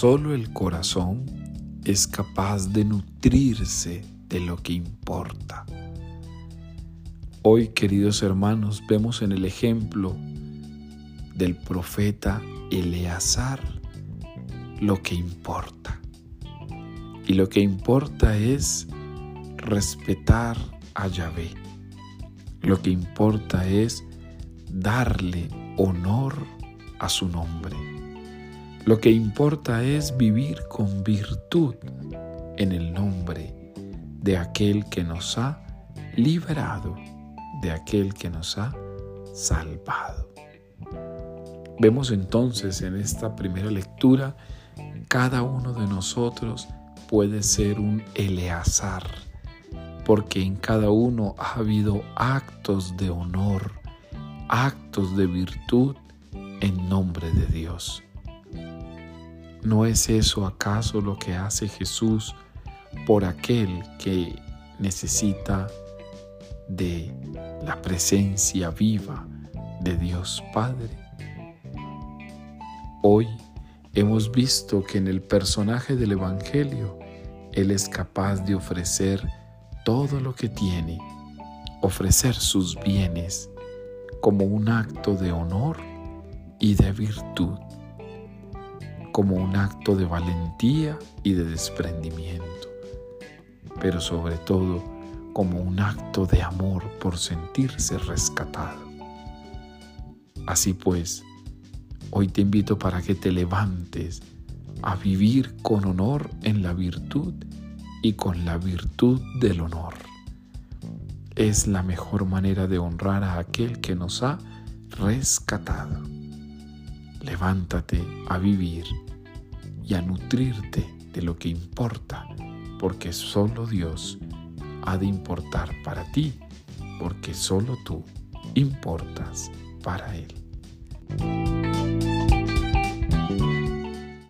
Solo el corazón es capaz de nutrirse de lo que importa. Hoy, queridos hermanos, vemos en el ejemplo del profeta Eleazar lo que importa. Y lo que importa es respetar a Yahvé. Lo que importa es darle honor a su nombre. Lo que importa es vivir con virtud en el nombre de aquel que nos ha liberado, de aquel que nos ha salvado. Vemos entonces en esta primera lectura, cada uno de nosotros puede ser un Eleazar, porque en cada uno ha habido actos de honor, actos de virtud en nombre de Dios. ¿No es eso acaso lo que hace Jesús por aquel que necesita de la presencia viva de Dios Padre? Hoy hemos visto que en el personaje del Evangelio Él es capaz de ofrecer todo lo que tiene, ofrecer sus bienes como un acto de honor y de virtud, como un acto de valentía y de desprendimiento, pero sobre todo como un acto de amor por sentirse rescatado. Así pues, Hoy te invito para que te levantes a vivir con honor en la virtud y con la virtud del honor. Es la mejor manera de honrar a aquel que nos ha rescatado. Levántate a vivir y a nutrirte de lo que importa, porque solo Dios ha de importar para ti, porque solo tú importas para Él.